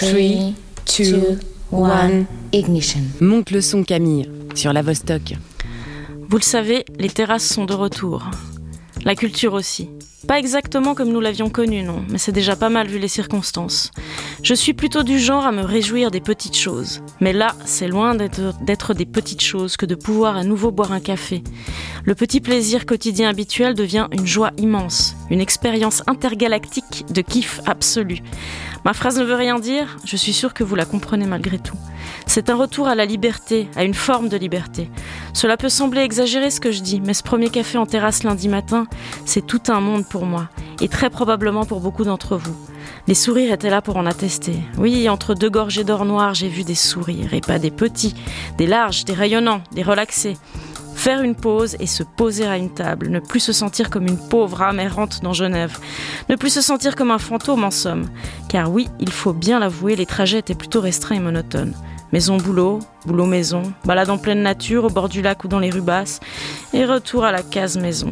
3, 2, 1, ignition. Monte le son Camille sur la Vostok. Vous le savez, les terrasses sont de retour. La culture aussi. Pas exactement comme nous l'avions connu, non, mais c'est déjà pas mal vu les circonstances. Je suis plutôt du genre à me réjouir des petites choses. Mais là, c'est loin d'être des petites choses que de pouvoir à nouveau boire un café. Le petit plaisir quotidien habituel devient une joie immense, une expérience intergalactique de kiff absolu. Ma phrase ne veut rien dire, je suis sûre que vous la comprenez malgré tout. C'est un retour à la liberté, à une forme de liberté. Cela peut sembler exagéré ce que je dis, mais ce premier café en terrasse lundi matin, c'est tout un monde moi, et très probablement pour beaucoup d'entre vous. Les sourires étaient là pour en attester. Oui, entre deux gorgées d'or noir, j'ai vu des sourires, et pas des petits, des larges, des rayonnants, des relaxés. Faire une pause et se poser à une table, ne plus se sentir comme une pauvre âme errante dans Genève, ne plus se sentir comme un fantôme en somme. Car oui, il faut bien l'avouer, les trajets étaient plutôt restreints et monotones. Maison-boulot, boulot-maison, balade en pleine nature, au bord du lac ou dans les rues basses, et retour à la case maison.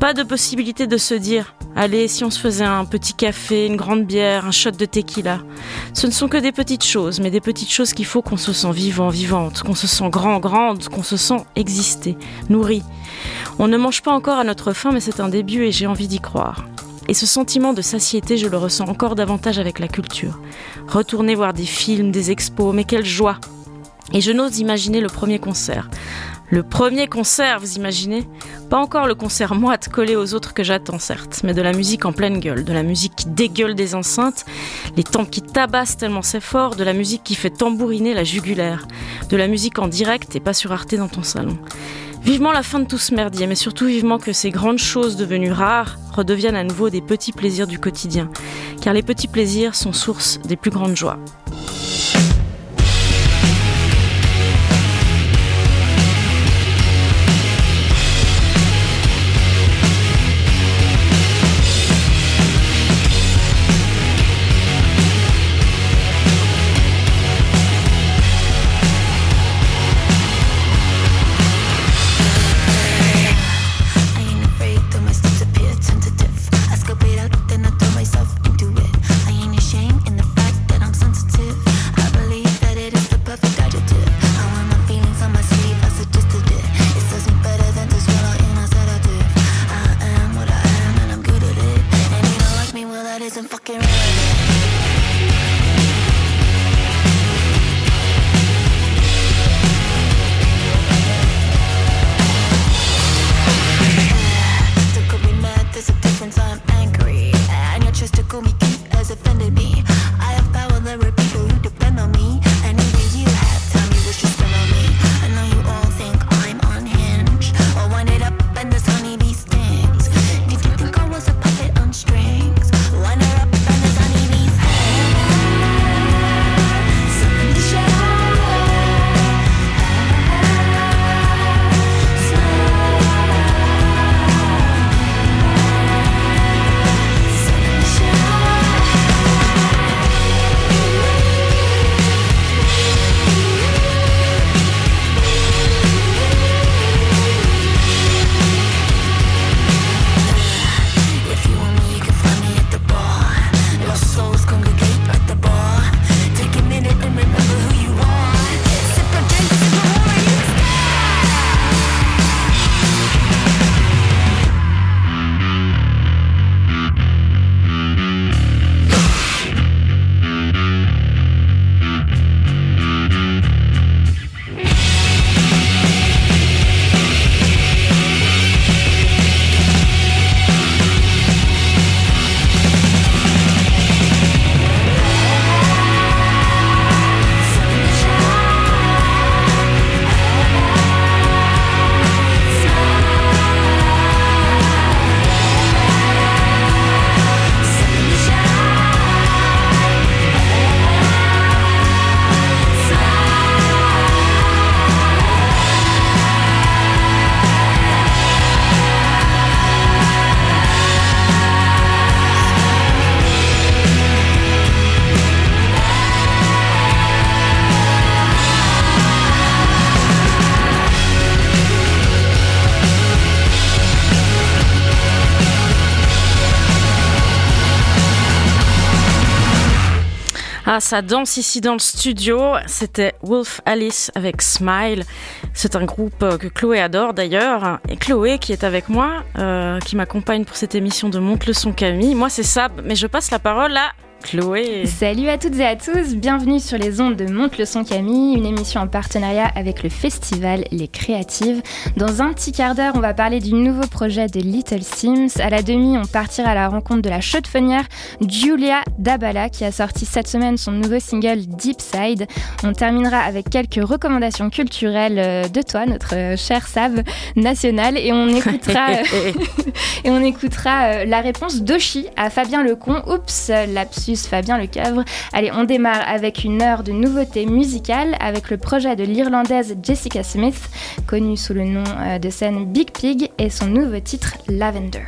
Pas de possibilité de se dire Allez, si on se faisait un petit café, une grande bière, un shot de tequila. Ce ne sont que des petites choses, mais des petites choses qu'il faut qu'on se sent vivant, vivante, qu'on se sent grand, grande, qu'on se sent exister, nourri. On ne mange pas encore à notre faim, mais c'est un début et j'ai envie d'y croire. Et ce sentiment de satiété, je le ressens encore davantage avec la culture. Retourner voir des films, des expos, mais quelle joie Et je n'ose imaginer le premier concert. Le premier concert, vous imaginez? Pas encore le concert moite collé aux autres que j'attends, certes, mais de la musique en pleine gueule, de la musique qui dégueule des enceintes, les tempes qui tabassent tellement c'est fort, de la musique qui fait tambouriner la jugulaire, de la musique en direct et pas sur Arte dans ton salon. Vivement la fin de tout ce merdier, mais surtout vivement que ces grandes choses devenues rares redeviennent à nouveau des petits plaisirs du quotidien, car les petits plaisirs sont source des plus grandes joies. Ah, ça danse ici dans le studio. C'était Wolf Alice avec Smile. C'est un groupe euh, que Chloé adore d'ailleurs. Et Chloé qui est avec moi, euh, qui m'accompagne pour cette émission de Monte le son Camille. Moi c'est Sab, mais je passe la parole à Chloé. Salut à toutes et à tous, bienvenue sur les ondes de Monte le son Camille, une émission en partenariat avec le festival Les Créatives. Dans un petit quart d'heure, on va parler du nouveau projet de Little Sims. À la demi, on partira à la rencontre de la chaudefonnière Julia Dabala qui a sorti cette semaine son nouveau single Deep Side. On terminera avec quelques recommandations culturelles euh, de toi, notre euh, cher Sab national, et on écoutera, et on écoutera euh, la réponse d'Oshi à Fabien Lecon. Oups, lapsus Fabien Lecavre. Allez, on démarre avec une heure de nouveautés musicales avec le projet de l'Irlandaise Jessica Smith, connue sous le nom euh, de scène Big Pig, et son nouveau titre Lavender.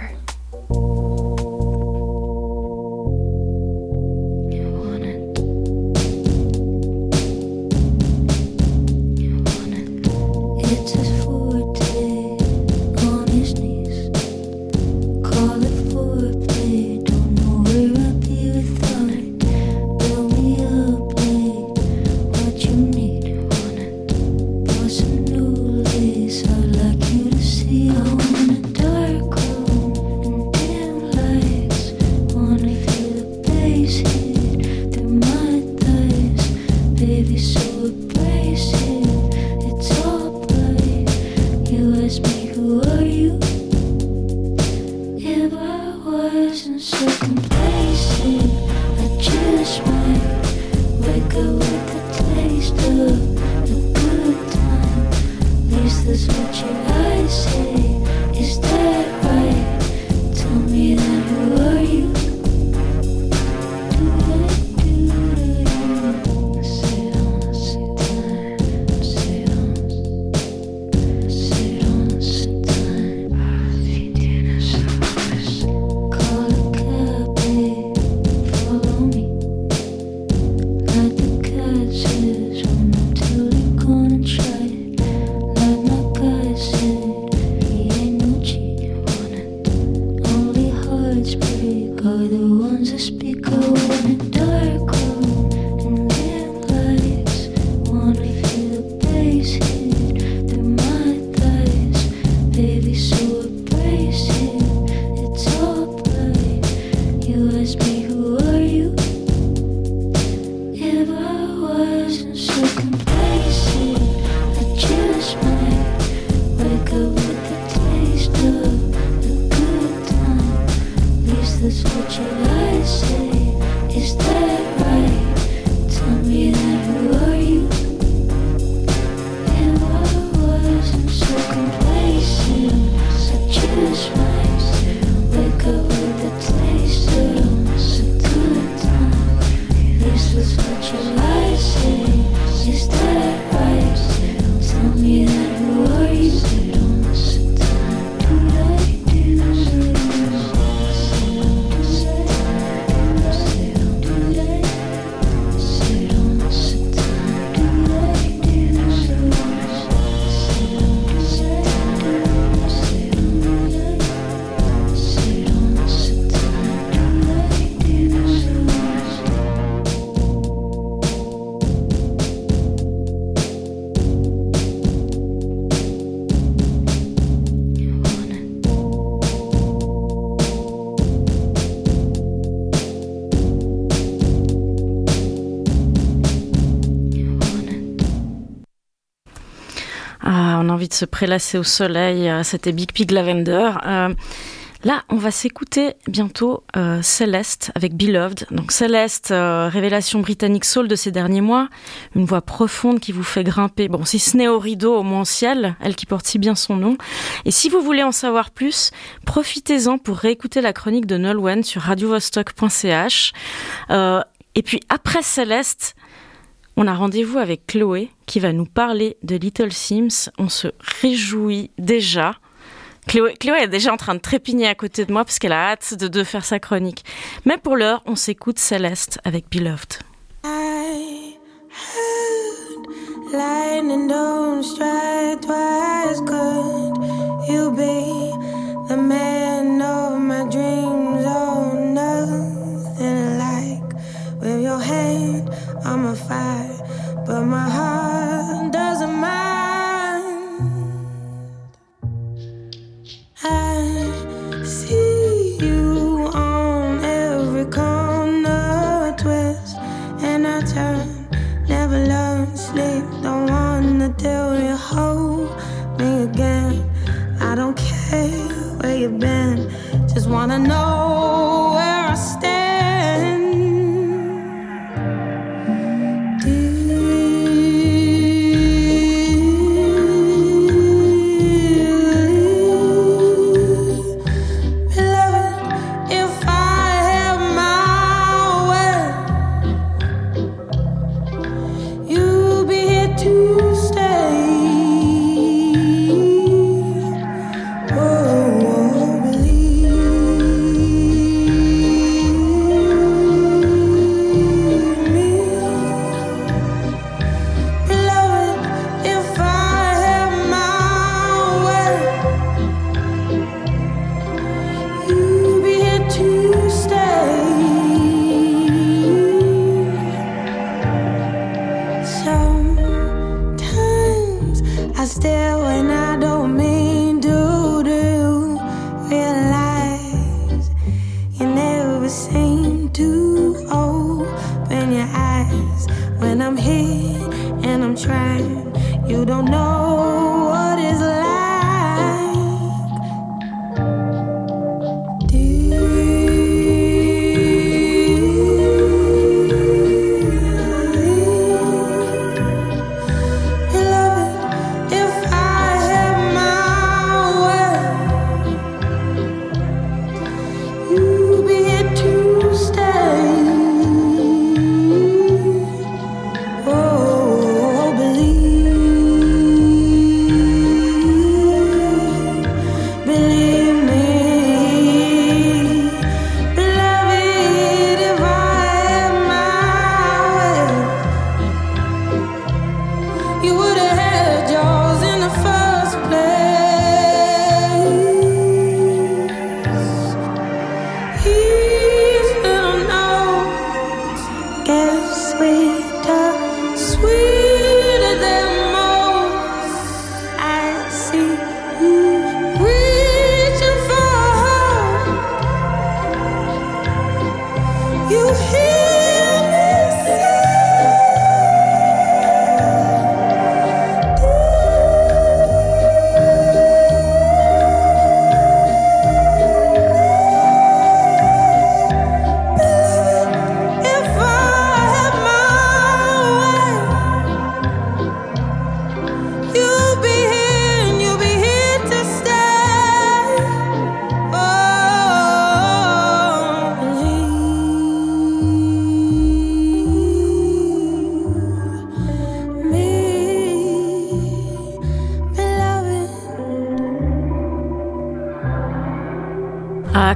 Se prélasser au soleil. Euh, c'était Big Pig Lavender. Euh, là, on va s'écouter bientôt euh, Céleste avec Beloved. Donc Céleste, révélation britannique soul de ces derniers mois, une voix profonde qui vous fait grimper. Bon, si ce n'est au rideau, au moins ciel, elle qui porte si bien son nom. Et si vous voulez en savoir plus, profitez-en pour réécouter la chronique de Nolwenn sur radiovostok.ch. et puis après Céleste, on a rendez-vous avec Chloé qui va nous parler de Little Sims. On se réjouit déjà. Chloé, est déjà en train de trépigner à côté de moi parce qu'elle a hâte de, faire sa chronique. Mais pour l'heure, on s'écoute Céleste avec Beloved. Oh, your hand I'm a fight, but my heart doesn't mind. I see you on every corner twist, and I turn, never learn sleep. Don't wanna tell you hold me again. I don't care where you've been, just wanna know Sometimes I stare when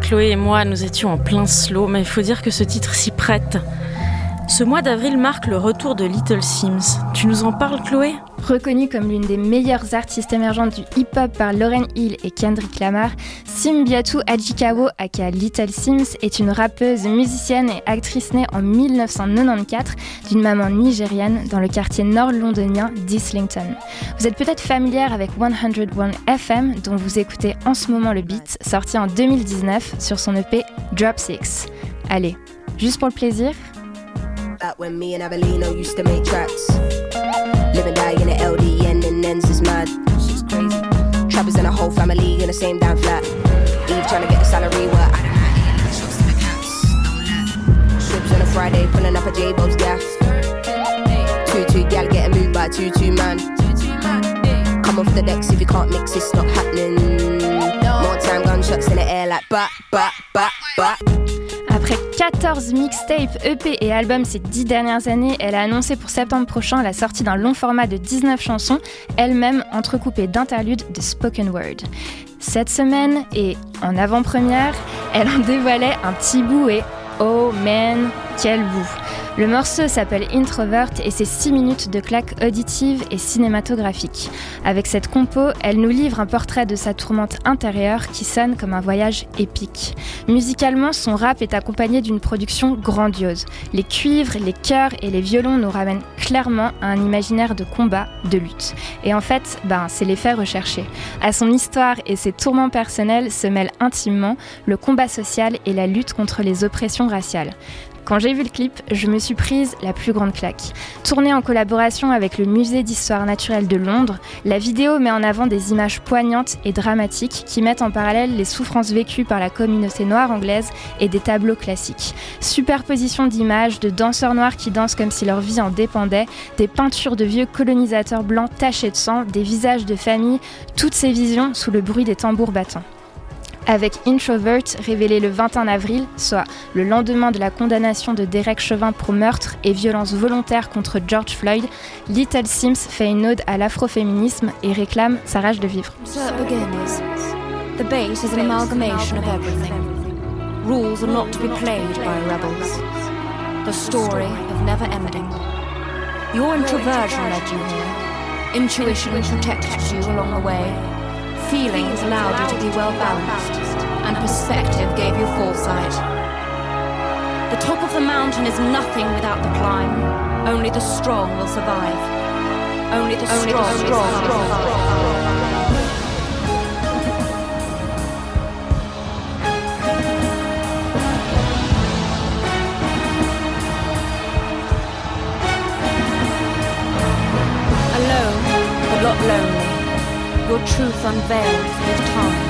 Chloé et moi, nous étions en plein slow, mais il faut dire que ce titre s'y prête. Ce mois d'avril marque le retour de Little Sims. Tu nous en parles, Chloé? Reconnue comme l'une des meilleures artistes émergentes du hip-hop par Lauryn Hill et Kendrick Lamar, Simbiatu Ajikawo, aka Little Sims, est une rappeuse, musicienne et actrice née en 1994 d'une maman nigérienne dans le quartier nord-londonien d'Islington. Vous êtes peut-être familière avec 101 FM, dont vous écoutez en ce moment le beat, sorti en 2019 sur son EP Drop 6. Allez, juste pour le plaisir. Live and die in the LDN and ends is mad. She's crazy. Trappers and a whole family in the same damn flat. Eve trying to get a salary, what I don't know. Shots to the cats, don't lie. Shrubs on a Friday, pulling up a J-Bob's gaff. Two two gal getting moved by two two man. Come off the decks if you can't mix, it's not happening. More time gunshots in the air like ba ba ba ba. Après 14 mixtapes, EP et albums ces 10 dernières années, elle a annoncé pour septembre prochain la sortie d'un long format de 19 chansons, elle-même entrecoupée d'interludes de spoken word. Cette semaine, et en avant-première, elle en dévoilait un petit bout et oh man, quel bout Le morceau s'appelle Introvert et c'est 6 minutes de claques auditives et cinématographiques. Avec cette compo, elle nous livre un portrait de sa tourmente intérieure qui sonne comme un voyage épique. Musicalement, son rap est accompagné d'une production grandiose. Les cuivres, les chœurs et les violons nous ramènent clairement à un imaginaire de combat, de lutte. Et en fait, ben, c'est l'effet recherché. À son histoire et ses tourments personnels se mêlent intimement le combat social et la lutte contre les oppressions raciales. Quand j'ai vu le clip, je me suis prise la plus grande claque. Tournée en collaboration avec le Musée d'histoire naturelle de Londres, la vidéo met en avant des images poignantes et dramatiques qui mettent en parallèle les souffrances vécues par la communauté noire anglaise et des tableaux classiques. Superposition d'images, de danseurs noirs qui dansent comme si leur vie en dépendait, des peintures de vieux colonisateurs blancs tachés de sang, des visages de famille, toutes ces visions sous le bruit des tambours battants avec Introvert, révélé le 21 avril, soit le lendemain de la condamnation de Derek Chauvin pour meurtre et violence volontaire contre George Floyd, Little Sims fait une ode à l'afroféminisme et réclame sa rage de vivre. The base is an amalgamation of everything. Rules are not to be played by rebels. The story of never ending. Your introversion led you here. Intuition protected you along the way. Feelings allowed you to be well balanced, and perspective gave you foresight. The top of the mountain is nothing without the climb. Only the strong will survive. Only the Only strong, the strong, strong, strong. Alone, but not lonely your truth unveiled with time.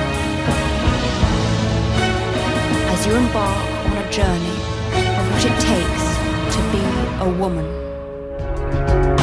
As you embark on a journey of what it takes to be a woman.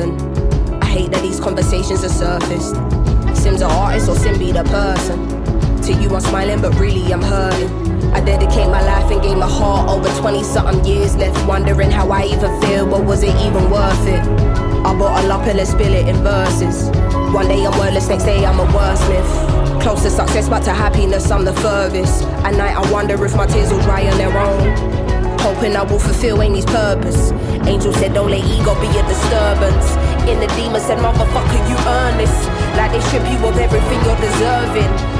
Burden. I hate that these conversations are surfaced. Sim's an artist or Sim be the person. To you, I'm smiling, but really I'm hurting. I dedicate my life and gave my heart over 20 something years left, wondering how I even feel, but was it even worth it? I bottle up and then spill it in verses. One day I'm wordless, next day I'm a wordsmith. Close to success, but to happiness, I'm the furthest. At night, I wonder if my tears will dry on their own. Hoping I will fulfill Amy's purpose. Angel said, Don't let ego be a disturbance. In the demon said, Motherfucker, you earn this. Like they strip you of everything you're deserving.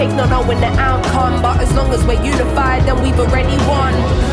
fake not knowing the outcome. But as long as we're unified, then we've already won.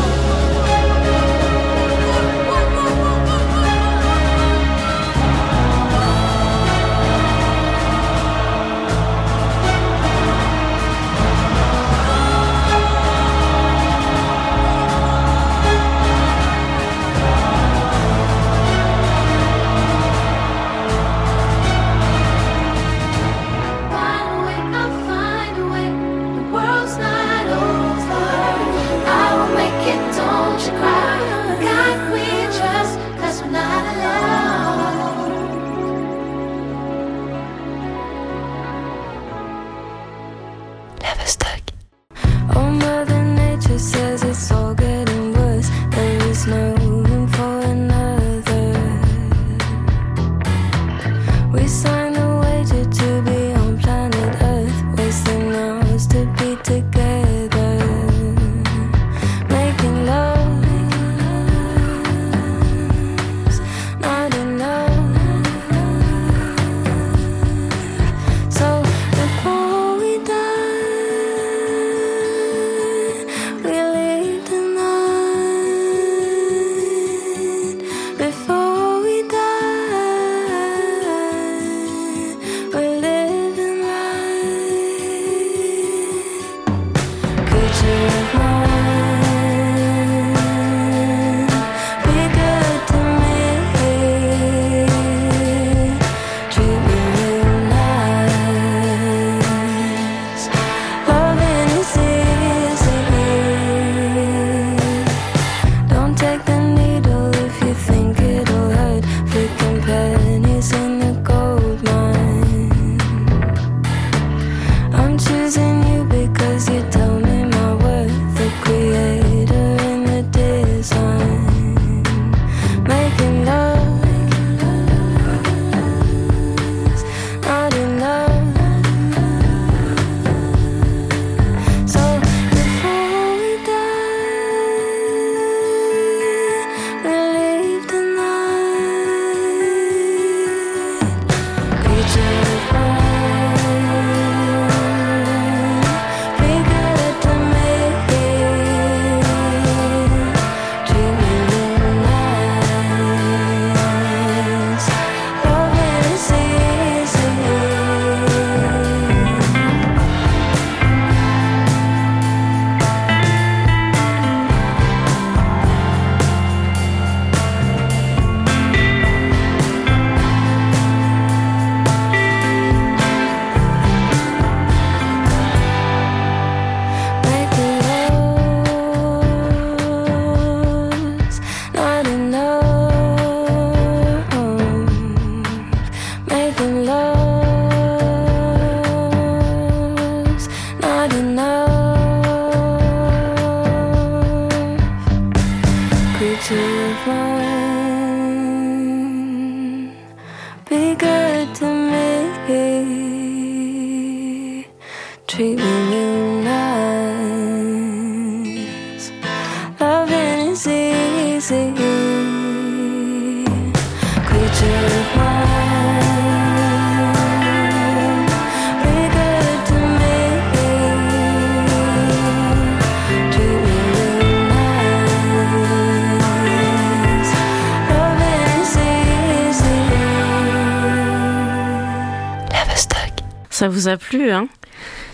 Vous a plu, hein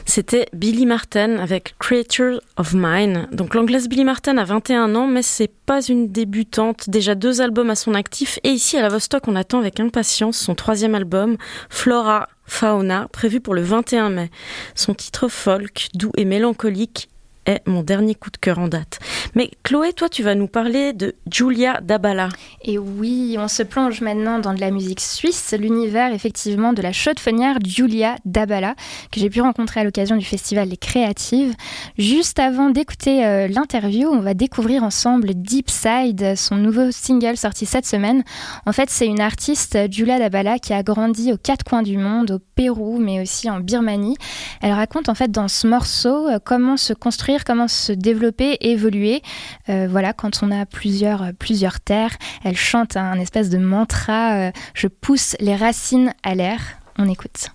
C'était Billy Martin avec Creature of Mine. Donc l'anglaise Billy Martin a 21 ans, mais c'est pas une débutante. Déjà deux albums à son actif. Et ici à la Vostok, on attend avec impatience son troisième album, Flora Fauna, prévu pour le 21 mai. Son titre folk, doux et mélancolique, est mon dernier coup de cœur en date. Mais Chloé, toi, tu vas nous parler de Julia Dabala. Et oui, on se plonge maintenant dans de la musique suisse, l'univers effectivement de la chaude-fonnière Julia Dabala, que j'ai pu rencontrer à l'occasion du festival Les Créatives. Juste avant d'écouter euh, l'interview, on va découvrir ensemble Deep Side, son nouveau single sorti cette semaine. En fait, c'est une artiste, Julia Dabala, qui a grandi aux quatre coins du monde, au Pérou, mais aussi en Birmanie. Elle raconte en fait dans ce morceau euh, comment se construire, comment se développer, évoluer. Euh, voilà, quand on a plusieurs, euh, plusieurs terres, elle chante un espèce de mantra euh, Je pousse les racines à l'air. On écoute.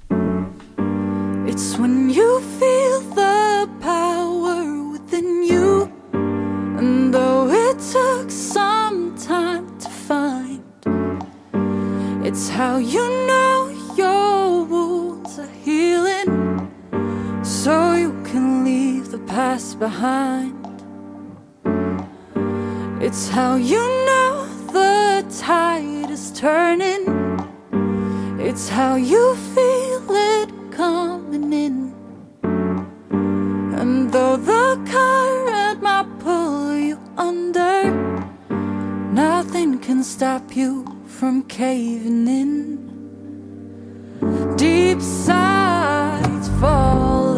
It's when you feel the power within you. And though it took some time to find, it's how you know past behind. It's how you know the tide is turning. It's how you feel it coming in. And though the current might pull you under, nothing can stop you from caving in. Deep sides falling.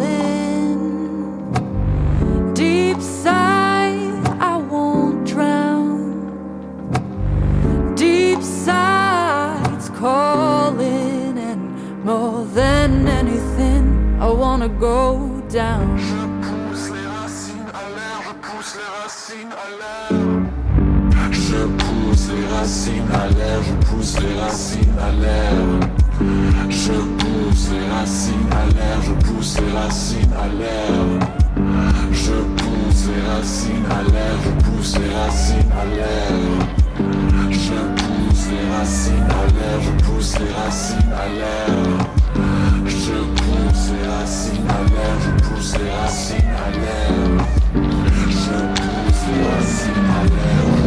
Je pousse les racines à l'air, je pousse les racines à l'air. Je pousse les racines à l'air, je pousse les racines à l'air. Je pousse les racines à l'air, je pousse les racines à l'air. Je pousse les racines à l'air, je pousse les racines à l'air. Je pousse les racines à l'air, je pousse les racines à l'air. Je pousse les racines à l'air. It's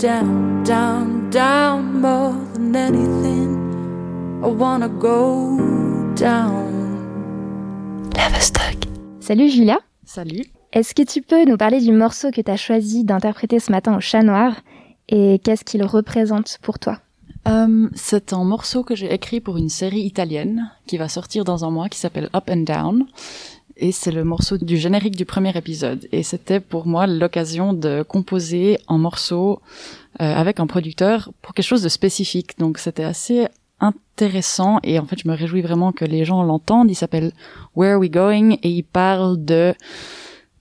down, down, down. More than anything, I wanna go down. Salut Julia. Salut. Est-ce que tu peux nous parler du morceau que tu as choisi d'interpréter ce matin au Chat Noir et qu'est-ce qu'il représente pour toi? Euh, c'est un morceau que j'ai écrit pour une série italienne qui va sortir dans un mois qui s'appelle Up and Down. Et c'est le morceau du générique du premier épisode. Et c'était pour moi l'occasion de composer un morceau euh, avec un producteur pour quelque chose de spécifique. Donc c'était assez intéressant et en fait je me réjouis vraiment que les gens l'entendent. Il s'appelle Where Are We Going et il parle de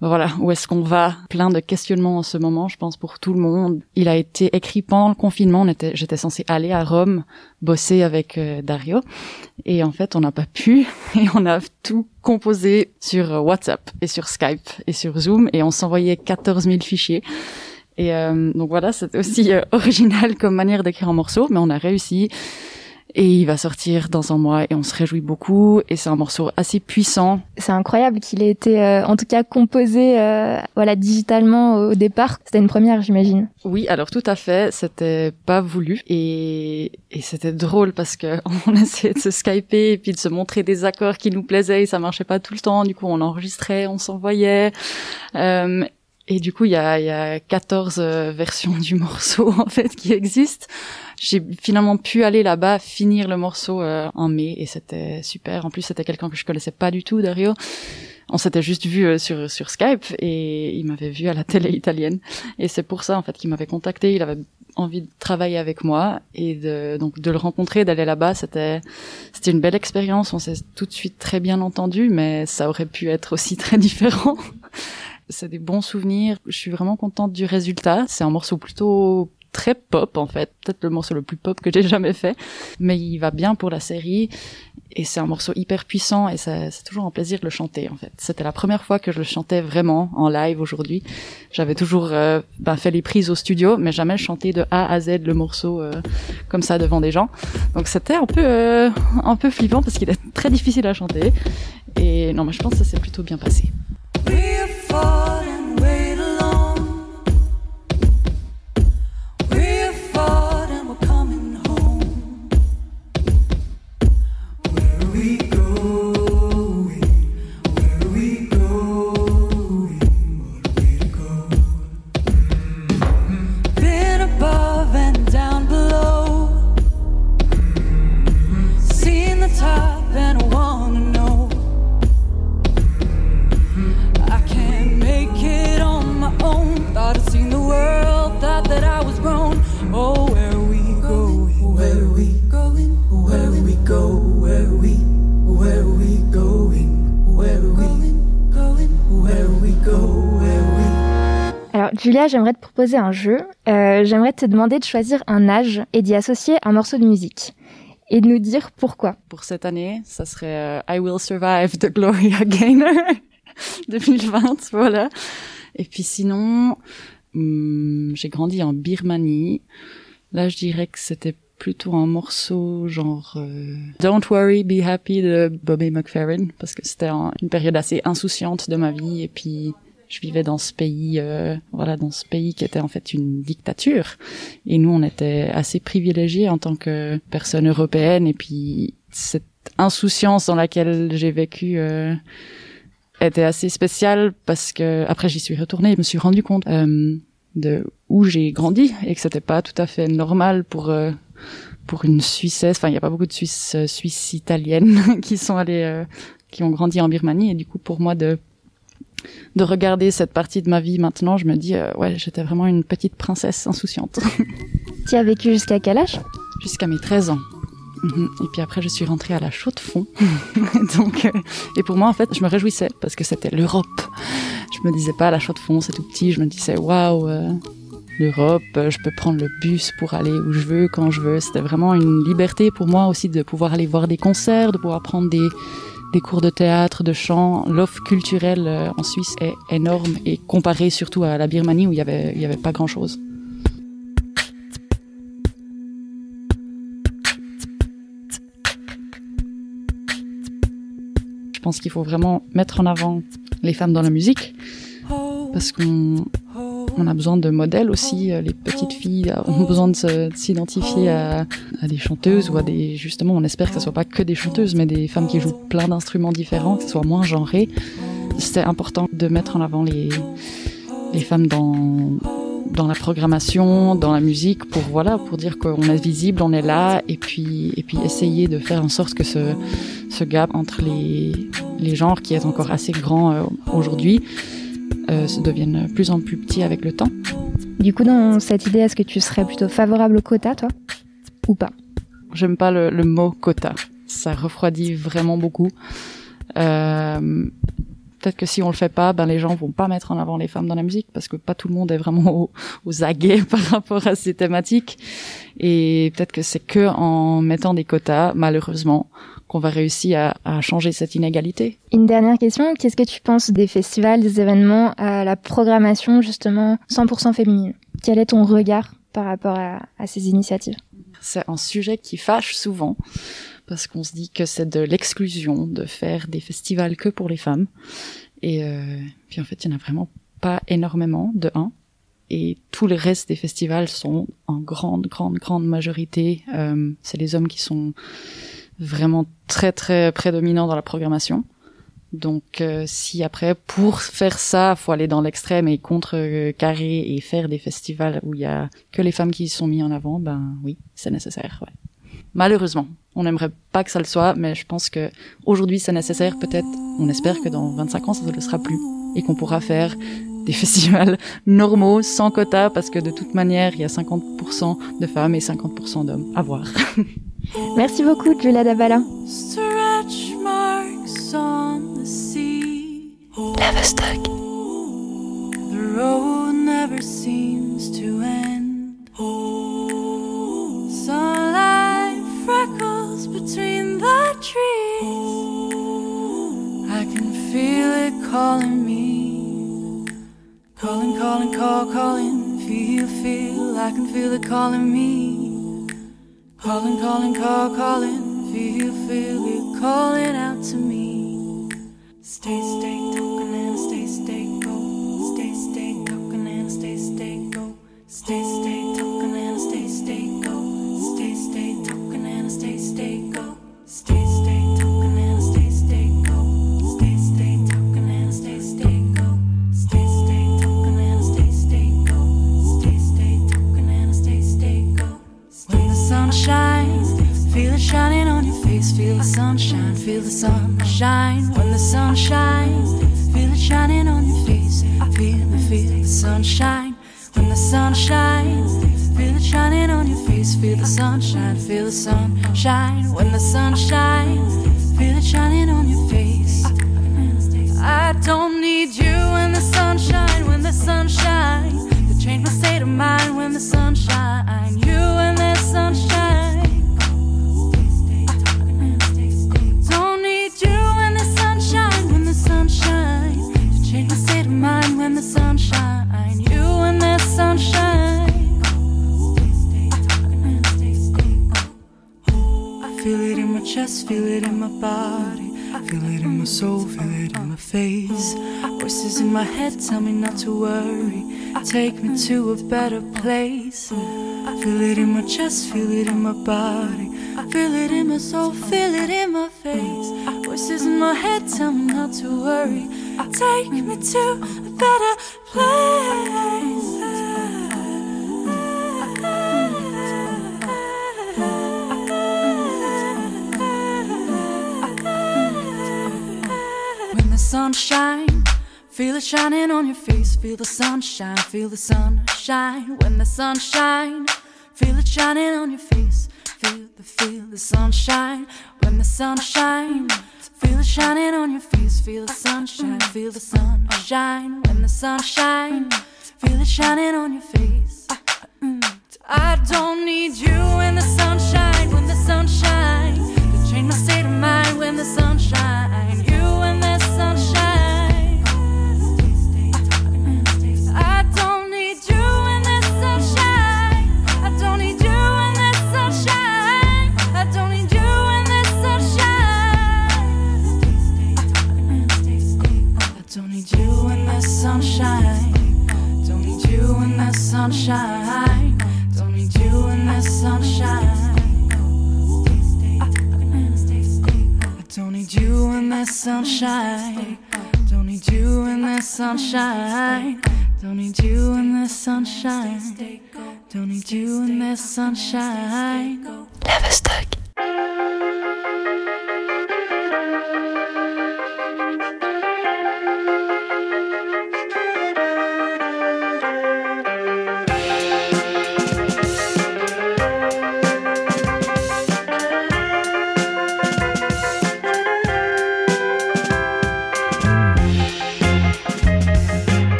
voilà, où est-ce qu'on va? Plein de questionnements en ce moment, je pense, pour tout le monde. Il a été écrit pendant le confinement. On était, j'étais censée aller à Rome, bosser avec euh, Dario. Et en fait, on n'a pas pu. Et on a tout composé sur WhatsApp et sur Skype et sur Zoom. Et on s'envoyait 14 000 fichiers. Et euh, donc voilà, c'était aussi euh, original comme manière d'écrire un morceau, mais on a réussi et il va sortir dans un mois et on se réjouit beaucoup et c'est un morceau assez puissant. C'est incroyable qu'il ait été euh, en tout cas composé euh, voilà digitalement au départ. C'était une première j'imagine. Oui, alors tout à fait, c'était pas voulu et, et c'était drôle parce que on essayait de se skyper et puis de se montrer des accords qui nous plaisaient et ça marchait pas tout le temps. Du coup, on enregistrait, on s'envoyait. Euh, et du coup, il y a, y a 14 euh, versions du morceau en fait qui existent. J'ai finalement pu aller là-bas finir le morceau euh, en mai et c'était super. En plus, c'était quelqu'un que je connaissais pas du tout, Dario. On s'était juste vu euh, sur sur Skype et il m'avait vu à la télé italienne et c'est pour ça en fait qu'il m'avait contacté. Il avait envie de travailler avec moi et de donc de le rencontrer, d'aller là-bas, c'était c'était une belle expérience. On s'est tout de suite très bien entendu, mais ça aurait pu être aussi très différent. C'est des bons souvenirs. Je suis vraiment contente du résultat. C'est un morceau plutôt très pop en fait, peut-être le morceau le plus pop que j'ai jamais fait, mais il va bien pour la série et c'est un morceau hyper puissant et c'est toujours un plaisir de le chanter en fait. C'était la première fois que je le chantais vraiment en live aujourd'hui. J'avais toujours ben, fait les prises au studio, mais jamais chanté de A à Z le morceau euh, comme ça devant des gens. Donc c'était un peu euh, un peu flippant parce qu'il est très difficile à chanter. Et non, mais je pense que ça s'est plutôt bien passé. Oh. J'aimerais te proposer un jeu. Euh, j'aimerais te demander de choisir un âge et d'y associer un morceau de musique. Et de nous dire pourquoi. Pour cette année, ça serait euh, I Will Survive de Gloria Gaynor 2020, voilà. Et puis sinon, hmm, j'ai grandi en Birmanie. Là, je dirais que c'était plutôt un morceau genre euh, Don't Worry, Be Happy de Bobby McFerrin parce que c'était une période assez insouciante de ma vie et puis je vivais dans ce pays, euh, voilà, dans ce pays qui était en fait une dictature. Et nous, on était assez privilégiés en tant que personne européenne. Et puis cette insouciance dans laquelle j'ai vécu euh, était assez spéciale parce que après j'y suis retournée, je me suis rendu compte euh, de où j'ai grandi et que c'était pas tout à fait normal pour euh, pour une Suissesse. Enfin, il y a pas beaucoup de Suisses, euh, Suisses italiennes qui sont allées, qui ont grandi en Birmanie. Et du coup, pour moi de de regarder cette partie de ma vie maintenant, je me dis, euh, ouais, j'étais vraiment une petite princesse insouciante. tu as vécu jusqu'à quel âge? Jusqu'à mes 13 ans. Mhm. Et puis après, je suis rentrée à la chaux de fond. Donc, euh, et pour moi, en fait, je me réjouissais parce que c'était l'Europe. Je me disais pas la chaux de fond, c'est tout petit. Je me disais, waouh, euh, l'Europe, je peux prendre le bus pour aller où je veux, quand je veux. C'était vraiment une liberté pour moi aussi de pouvoir aller voir des concerts, de pouvoir prendre des, des cours de théâtre, de chant. L'offre culturelle euh, en Suisse est énorme et comparée surtout à la Birmanie où il y avait, y avait pas grand chose. Je pense qu'il faut vraiment mettre en avant les femmes dans la musique parce qu'on on a besoin de modèles aussi. Euh, les petites filles ont besoin de s'identifier à, des chanteuses ou à des justement. On espère que ce soit pas que des chanteuses, mais des femmes qui jouent plein d'instruments différents, que ce soit moins genré. C'est important de mettre en avant les les femmes dans dans la programmation, dans la musique, pour voilà, pour dire qu'on est visible, on est là, et puis et puis essayer de faire en sorte que ce ce gap entre les les genres qui est encore assez grand euh, aujourd'hui euh, se deviennent plus en plus petits avec le temps. Du coup, dans cette idée, est-ce que tu serais plutôt favorable au quota, toi? Ou pas? J'aime pas le, le mot quota. Ça refroidit vraiment beaucoup. Euh, peut-être que si on le fait pas, ben les gens vont pas mettre en avant les femmes dans la musique parce que pas tout le monde est vraiment aux, aux aguets par rapport à ces thématiques. Et peut-être que c'est que en mettant des quotas, malheureusement, qu'on va réussir à, à, changer cette inégalité. Une dernière question, qu'est-ce que tu penses des festivals, des événements, à la programmation justement 100% féminine? Quel est ton regard par rapport à, à ces initiatives? C'est un sujet qui fâche souvent parce qu'on se dit que c'est de l'exclusion de faire des festivals que pour les femmes. Et euh, puis en fait, il y en a vraiment pas énormément, de un. Et tout le reste des festivals sont en grande, grande, grande majorité, euh, c'est les hommes qui sont vraiment très, très prédominants dans la programmation. Donc, euh, si après, pour faire ça, faut aller dans l'extrême et contre euh, et faire des festivals où il y a que les femmes qui sont mises en avant, ben oui, c'est nécessaire. Ouais. Malheureusement, on n'aimerait pas que ça le soit, mais je pense que aujourd'hui c'est nécessaire. Peut-être, on espère que dans 25 ans ça ne le sera plus et qu'on pourra faire des festivals normaux, sans quota, parce que de toute manière, il y a 50% de femmes et 50% d'hommes à voir. Merci beaucoup, Julia Dabala. Leverstock. The road never seems to end. Sunlight freckles between the trees. I can feel it calling me. Calling, calling, call, calling. Feel, feel. I can feel it calling me. Calling, calling, call, calling. Feel, feel it calling out to me. Stay, stay, talking and stay, stay, go. Stay, stay, talking and stay, stay, go. Stay, stay, the sunshine. When the sun shines, feel it shining on your face. I Feel the feel the sunshine. When the sun shines, feel it shining on your face. Feel the sunshine, feel the sunshine. When the sun shines, feel it shining on your face. I don't need you when the sunshine, when the sunshine. To change my state of mind when the sunshine. You and the sunshine. Sunshine. I feel it in my chest, feel it in my body. Feel it in my soul, feel it in my face. Voices in my head tell me not to worry. Take me to a better place. Feel it in my chest, feel it in my body. Feel it in my soul, feel it in my face. Voices in my head tell me not to worry. Take me to a better place. When the sun shines, feel it shining on your face. Feel the sunshine, feel the sunshine. When the sun shines, feel it shining on your face. Feel the feel the sunshine. When the sun shines, feel it shining on your face. Feel the sunshine, feel the sunshine. When the sun shines, feel it shining on your face. I don't need you when the sunshine, when the sunshine. To change my state of mind when the sunshine. You Don't need you in the sunshine. Don't need you in the sunshine. Don't need you in the sunshine. Don't need you in the sunshine. Don't need you in the sunshine. Leverstock.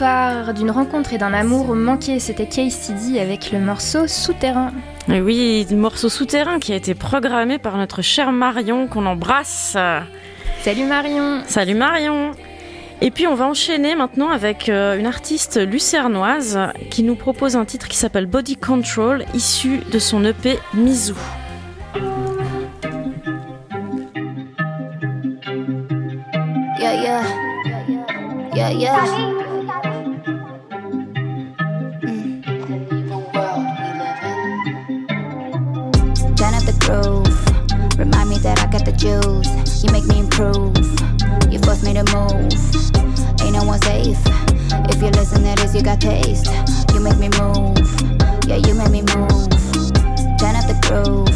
Histoire d'une rencontre et d'un amour manqué. C'était KCD avec le morceau Souterrain. Et oui, morceau souterrain qui a été programmé par notre chère Marion qu'on embrasse. Salut Marion. Salut Marion. Et puis on va enchaîner maintenant avec euh, une artiste lucernoise qui nous propose un titre qui s'appelle Body Control, issu de son EP Mizou. Yeah, yeah. Yeah, yeah. Groove. Remind me that I got the juice. You make me improve. You force me to move. Ain't no one safe. If you listen, that is you got taste. You make me move. Yeah, you make me move. Turn up the groove.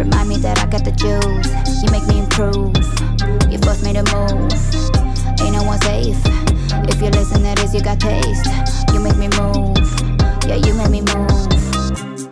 Remind me that I got the juice. You make me improve. You force me to move. Ain't no one safe. If you listen, that is you got taste. You make me move. Yeah, you make me move.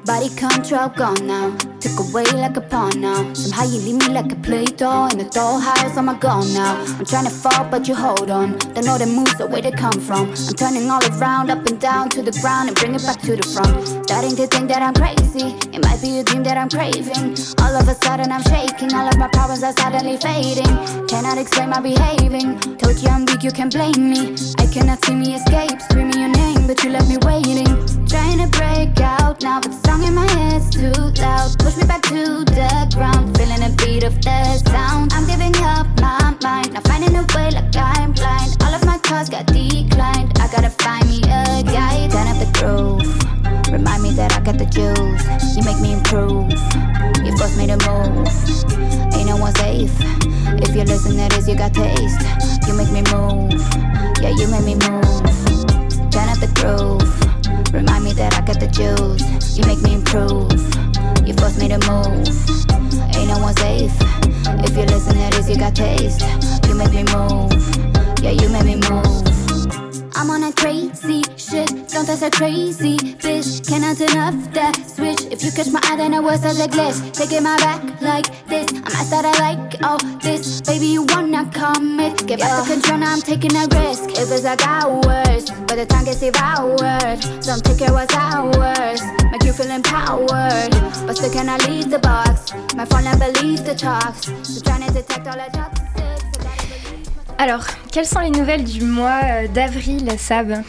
Body control gone now. Took away like a pawn now. Somehow you leave me like a play doh in a dollhouse. I'm a gone now. I'm trying to fall, but you hold on. Don't know the moves, the way they come from. I'm turning all around, up and down to the ground, and bring it back to the front. Starting to think that I'm crazy. It might be a dream that I'm craving. All of a sudden I'm shaking. All of my problems are suddenly fading. Cannot explain my behaving. Told you I'm weak, you can blame me. I cannot see me escape. Screaming your name, but you left me waiting. Trying to break out now, but the song in my head's too loud. Push me back to the ground, feeling the beat of the sound. I'm giving up my mind, not finding a way like I'm blind. All of my calls got declined. I gotta find me a guide. Turn up the groove, remind me that I got the juice. You make me improve, you force me to move. Ain't no one safe. If you listen, that is you got taste. You make me move, yeah, you make me move. Turn up the groove. Remind me that I got the juice. You make me improve. You force me to move. Ain't no one safe. If you listen, that is you got taste. You make me move. Yeah, you make me move. I'm on a crazy shit. Don't test a crazy bitch. Cannot off that switch. If you catch my eye, then it was as a glitch. Taking my back like this. I'm not that I like all this. Baby, you wanna commit. Get back to control, now I'm taking a risk. If it's like hours, but the time gets devoured. So I'm taking what's ours. Alors, quelles sont les nouvelles du mois euh, d'avril, Sab?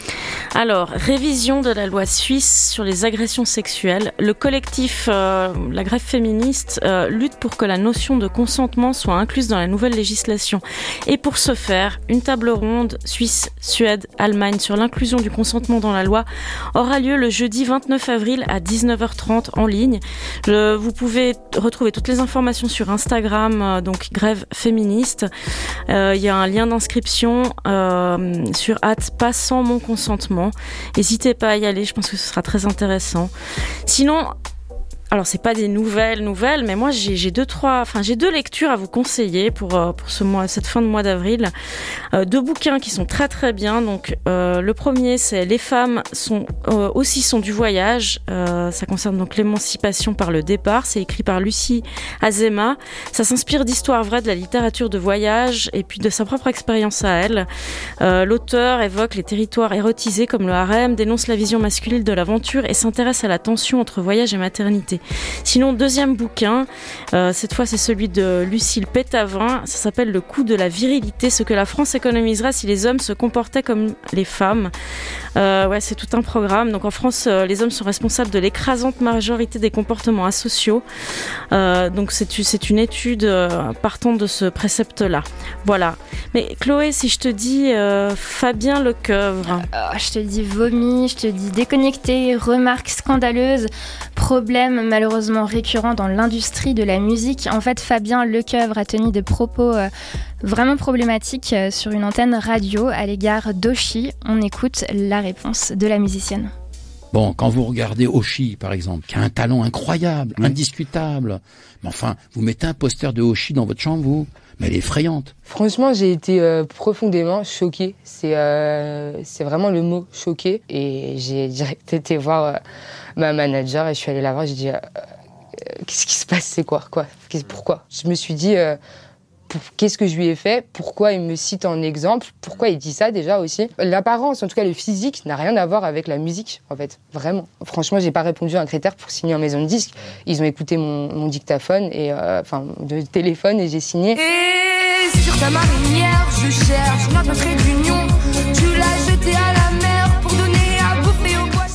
Alors, révision de la loi suisse sur les agressions sexuelles. Le collectif euh, La Grève féministe euh, lutte pour que la notion de consentement soit incluse dans la nouvelle législation. Et pour ce faire, une table ronde Suisse, Suède, Allemagne sur l'inclusion du consentement dans la loi aura lieu le jeudi 29 avril à 19h30 en ligne. Vous pouvez retrouver toutes les informations sur Instagram, euh, donc Grève féministe. Il y a un lien d'inscription sur hâte pas sans mon consentement. N'hésitez pas à y aller, je pense que ce sera très intéressant. Sinon, alors c'est pas des nouvelles nouvelles, mais moi j'ai deux trois, enfin j'ai deux lectures à vous conseiller pour euh, pour ce mois, cette fin de mois d'avril. Euh, deux bouquins qui sont très très bien. Donc euh, le premier c'est Les femmes sont aussi sont du voyage. Ça concerne donc l'émancipation par le départ. C'est écrit par Lucie Azema. Ça s'inspire d'histoires vraies de la littérature de voyage et puis de sa propre expérience à elle. L'auteur évoque les territoires érotisés comme le harem, dénonce la vision masculine de l'aventure et s'intéresse à la tension entre voyage et maternité. Sinon, deuxième bouquin, euh, cette fois c'est celui de Lucille Pétavin, ça s'appelle Le coût de la virilité, ce que la France économiserait si les hommes se comportaient comme les femmes. Euh, ouais, c'est tout un programme. Donc en France, euh, les hommes sont responsables de l'écrasante majorité des comportements asociaux. Donc c'est une étude partant de ce précepte-là. Voilà. Mais Chloé, si je te dis Fabien Lecoeuvre, Oh, Je te dis vomi, je te dis déconnecté, remarques scandaleuses, malheureusement récurrents dans l'industrie de la musique. En fait, Fabien Lecoeuvre a tenu des propos euh, vraiment problématiques euh, sur une antenne radio à l'égard d'Oshi. On écoute la réponse de la musicienne. Bon, quand vous regardez Oshi, par exemple, qui a un talent incroyable, indiscutable, mais enfin, vous mettez un poster de Oshi dans votre chambre, vous, mais elle est effrayante. Franchement, j'ai été euh, profondément choquée. C'est euh, c'est vraiment le mot choquée. Et j'ai direct été voir euh, ma manager et je suis allée la voir. J'ai dit qu'est-ce qui se passe, c'est quoi, quoi, pourquoi? Je me suis dit qu'est-ce que je lui ai fait, pourquoi il me cite en exemple, pourquoi il dit ça déjà aussi. L'apparence, en tout cas le physique, n'a rien à voir avec la musique, en fait, vraiment. Franchement, j'ai pas répondu à un critère pour signer en maison de disque. Ils ont écouté mon, mon dictaphone et euh, enfin de téléphone et j'ai signé. Et sur ta marinière, je cherche notre trait d'union. Tu l'as jeté à la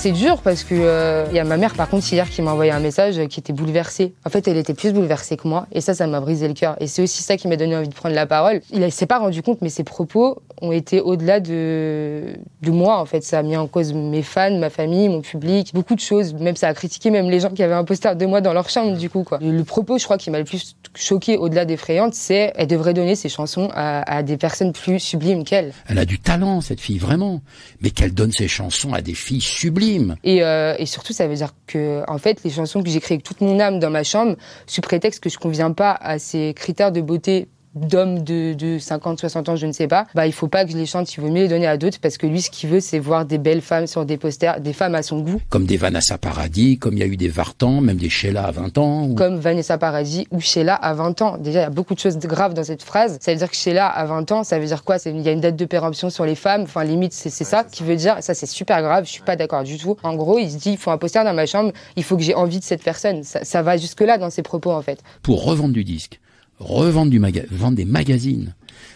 C'est dur parce que euh, il y a ma mère par contre hier qui m'a envoyé un message qui était bouleversée. En fait, elle était plus bouleversée que moi et ça, ça m'a brisé le cœur. Et c'est aussi ça qui m'a donné envie de prendre la parole. Il s'est pas rendu compte, mais ses propos ont été au-delà de de moi. En fait, ça a mis en cause mes fans, ma famille, mon public, beaucoup de choses. Même ça a critiqué même les gens qui avaient un poster de moi dans leur chambre du coup quoi. Le, propos, je crois, qui m'a le plus choqué au-delà d'effrayante, c'est elle devrait donner ses chansons à, à des personnes plus sublimes qu'elle. Elle a du talent, cette fille, vraiment. Mais qu'elle donne ses chansons à des filles sublimes. Et, euh, et surtout, ça veut dire que, en fait, les chansons que j'écris avec toute mon âme dans ma chambre, sous prétexte que je conviens pas à ces critères de beauté d'hommes de, de 50, 60 ans, je ne sais pas, bah, il faut pas que je les chante, il vaut mieux les donner à d'autres parce que lui, ce qu'il veut, c'est voir des belles femmes sur des posters, des femmes à son goût, Comme des Vanessa Paradis, comme il y a eu des Vartan, même des Sheila à 20 ans. ou- comme Vanessa Paradis ou Sheila à 20 ans. Déjà, il y a beaucoup de choses graves dans cette phrase. Ça veut dire que Sheila à 20 ans, ça veut dire quoi? Il y a une date de péremption sur les femmes. Enfin, limite, c'est c'est ça qui veut dire, ça c'est super grave, je suis pas d'accord du tout. En gros, il se dit, il faut un poster dans ma chambre, il faut que j'ai envie de cette personne. Ça, ça va jusque là dans ses propos, en fait. Pour revendre du disque, revendre du maga vendre des magazines,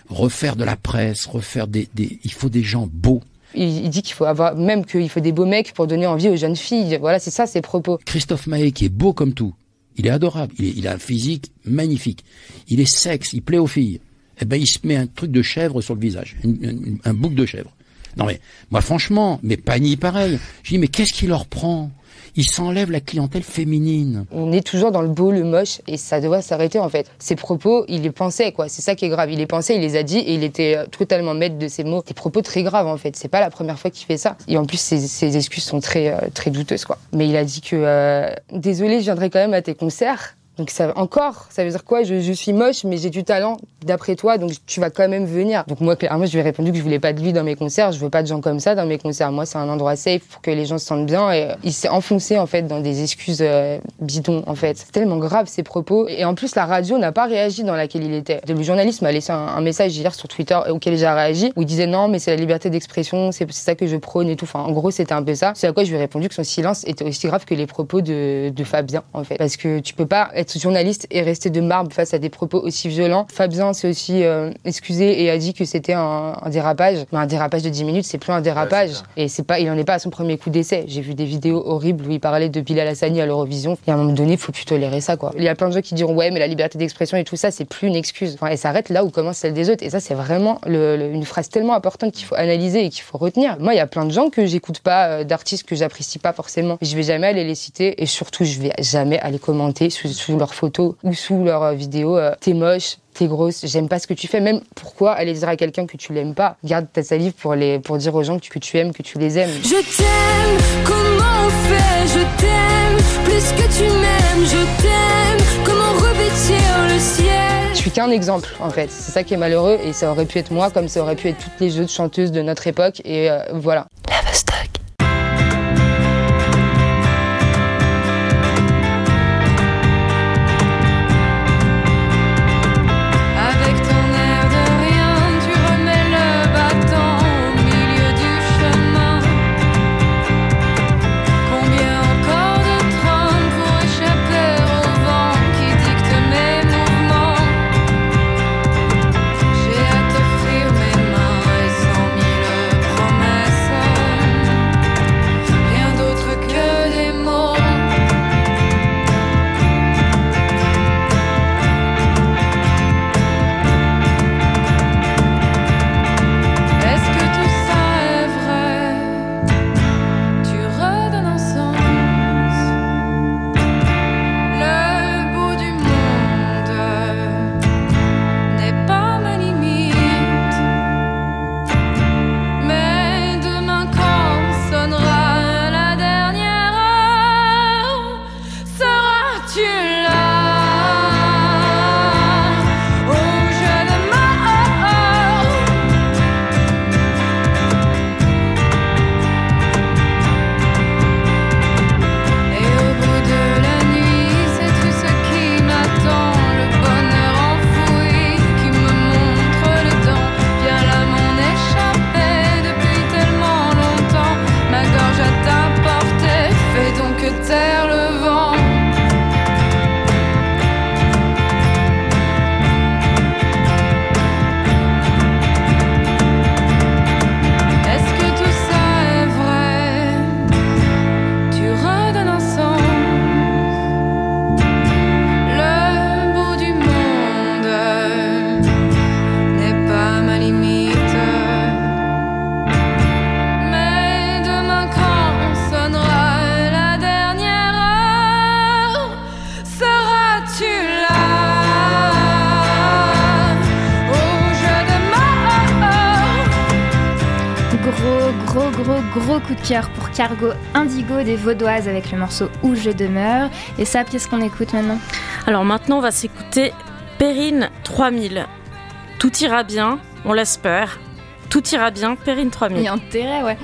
refaire de la presse, refaire des, des... Il faut des gens beaux. Il, il dit qu'il faut avoir, même qu'il faut des beaux mecs pour donner envie aux jeunes filles. Voilà, c'est ça ses propos. Christophe Maé, qui est beau comme tout, il est adorable, il, est- il a un physique magnifique, il est sexe, il plaît aux filles. Eh ben, il se met un truc de chèvre sur le visage, une- une- un bouc de chèvre. Non mais, moi franchement, mais Pagny pareil. Je dis, mais qu'est-ce qui leur prend? Ils s'enlèvent la clientèle féminine. On est toujours dans le beau, le moche, et ça doit s'arrêter en fait. Ses propos, il les pensait, quoi. C'est ça qui est grave. Il les pensait, il les a dit, et il était euh, totalement maître de ses mots. Des propos très graves en fait. C'est pas la première fois qu'il fait ça. Et en plus, ses, ses excuses sont très, euh, très douteuses, quoi. Mais il a dit que, euh, désolé, je viendrai quand même à tes concerts. Donc ça encore, ça veut dire quoi? Je, je suis moche, mais j'ai du talent d'après toi, donc tu vas quand même venir. Donc moi, clairement, je lui ai répondu que je voulais pas de lui dans mes concerts, je veux pas de gens comme ça dans mes concerts. Moi, c'est un endroit safe pour que les gens se sentent bien. Et il s'est enfoncé en fait dans des excuses euh, bidons en fait. C'est tellement grave ces propos. Et en plus, la radio n'a pas réagi dans laquelle il était. Le journaliste m'a laissé un, un message hier sur Twitter auquel j'ai réagi où il disait non, mais c'est la liberté d'expression, c'est ça que je prône et tout. Enfin, en gros, c'était un peu ça. C'est à quoi je lui ai répondu que son silence était aussi grave que les propos de, de Fabien en fait, parce que tu peux pas être journaliste et rester de marbre face à des propos aussi violents. Fabien s'est aussi euh, excusé et a dit que c'était un, un dérapage. Mais un dérapage de 10 minutes, c'est plus un dérapage. et c'est pas, il en est pas à son premier coup d'essai. J'ai vu des vidéos horribles où il parlait de Bilal Hassani à l'Eurovision. Et à un moment donné, il faut plus tolérer ça, quoi. Il y a plein de gens qui diront, ouais, mais la liberté d'expression et tout ça, c'est plus une excuse. Enfin, elle s'arrête là où commence celle des autres. Et ça, c'est vraiment le- le- une phrase tellement importante qu'il faut analyser et qu'il faut retenir. Moi, il y a plein de gens que j'écoute pas, euh, d'artistes que j'apprécie pas forcément. Je vais jamais aller les citer et surtout, je vais jamais aller commenter sous, sous leurs photos ou sous leurs euh, vidéos. euh, T'es moche, t'es grosse, j'aime pas ce que tu fais. Même pourquoi aller dire à quelqu'un que tu l'aimes pas? Garde ta salive pour, les, pour dire aux gens que tu, que tu aimes, que tu les aimes. Je t'aime, comment on fait? Je t'aime, plus que tu m'aimes, je t'aime, comment revêtir le ciel? Je suis qu'un exemple, en fait. C'est ça qui est malheureux et ça aurait pu être moi comme ça aurait pu être toutes les autres chanteuses de notre époque. Et euh, voilà. Cargo Indigo des Vaudoises avec le morceau Où je demeure. Et ça, qu'est-ce qu'on écoute maintenant? Alors maintenant, on va s'écouter Perrine 3000. Tout ira bien, on l'espère. Tout ira bien, Perrine 3000. Il y a intérêt, ouais.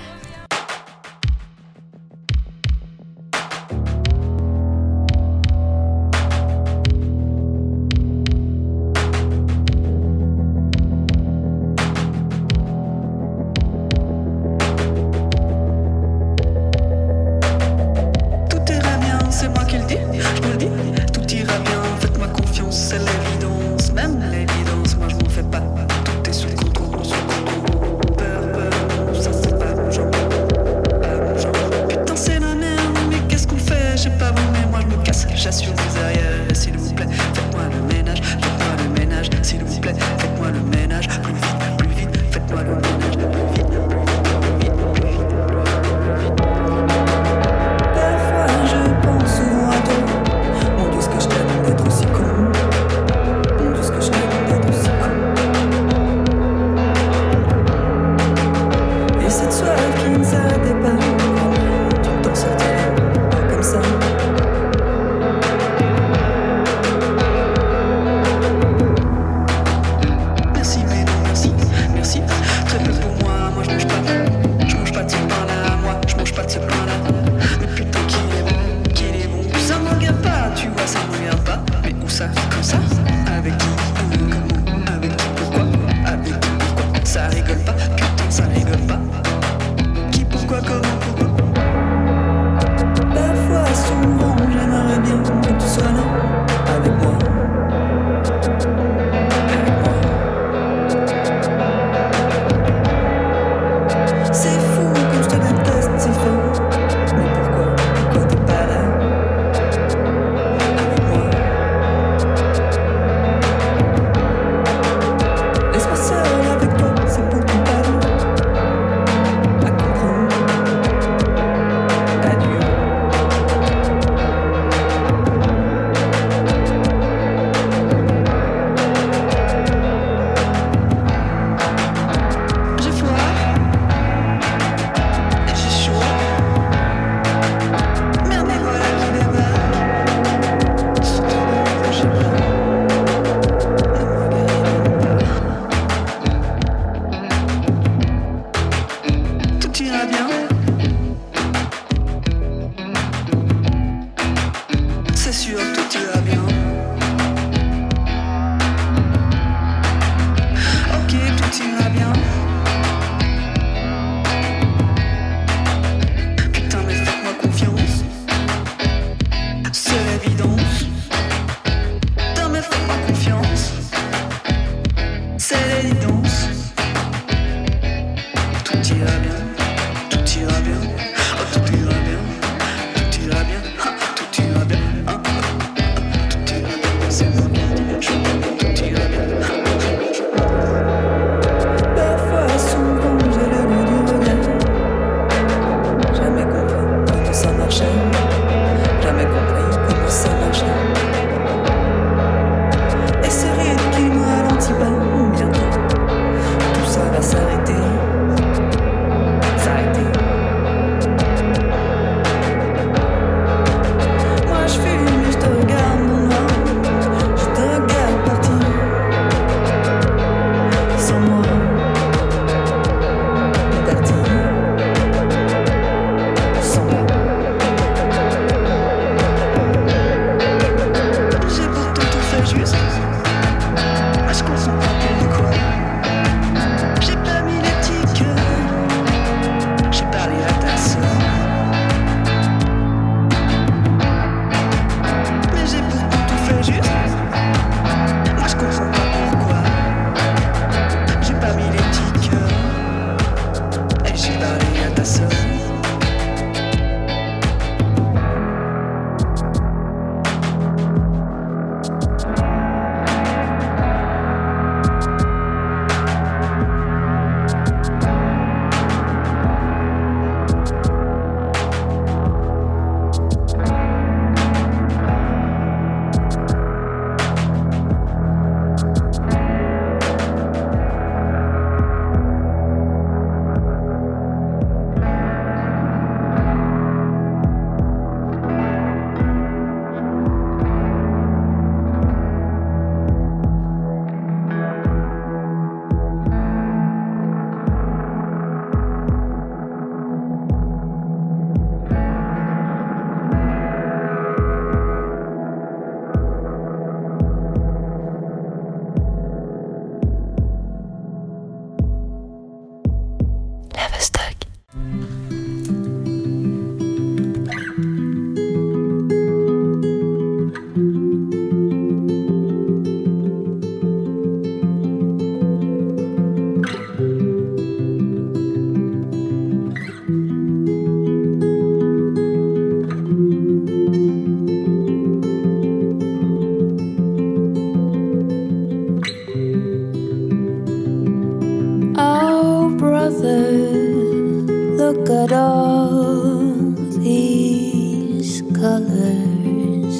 Colors.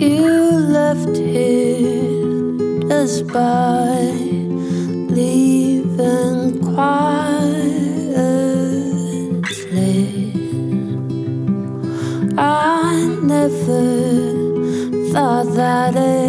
You left here just by leaving quietly. I never thought that emptiness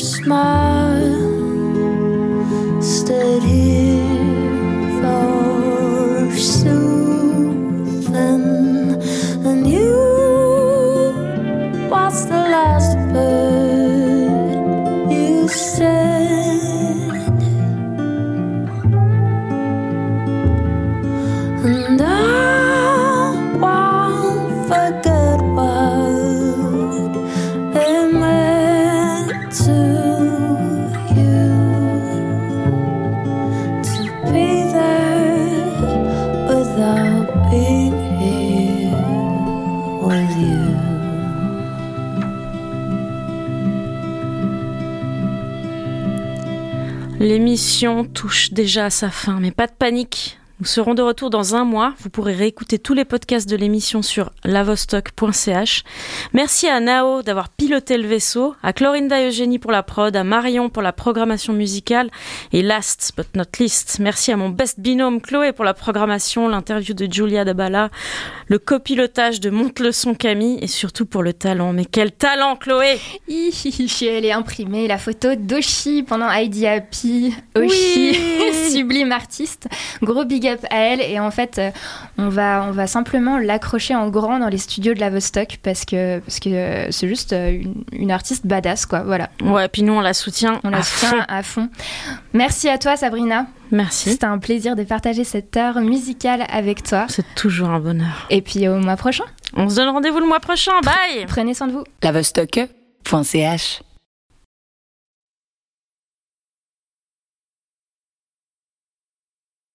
smile L'émission touche déjà à sa fin, mais pas de panique. Nous serons de retour dans un mois. Vous pourrez réécouter tous les podcasts de l'émission sur lavostock.ch. Merci à Nao d'avoir piloté le vaisseau, à Clorinda Eugénie pour la prod, à Marion pour la programmation musicale et last but not least, merci à mon best binôme Chloé pour la programmation, l'interview de Julia Dabala, le copilotage de Monte le son Camille et surtout pour le talent. Mais quel talent Chloé Elle est imprimée, la photo d'Oshi pendant Heidi Happy. Oshi, Oui. sublime artiste. Gros big up à elle. Et en fait, euh, on va, on va simplement l'accrocher en grand dans les studios de la Vostok parce que parce que euh, c'est juste euh, une, une artiste badass, quoi. Voilà. Ouais, puis nous on la soutient. On la à soutient fond. à fond. Merci à toi, Sabrina. Merci. C'était un plaisir de partager cette heure musicale avec toi. C'est toujours un bonheur. Et puis au mois prochain. On se donne rendez-vous le mois prochain. Bye Prenez soin de vous. Lavostock.ch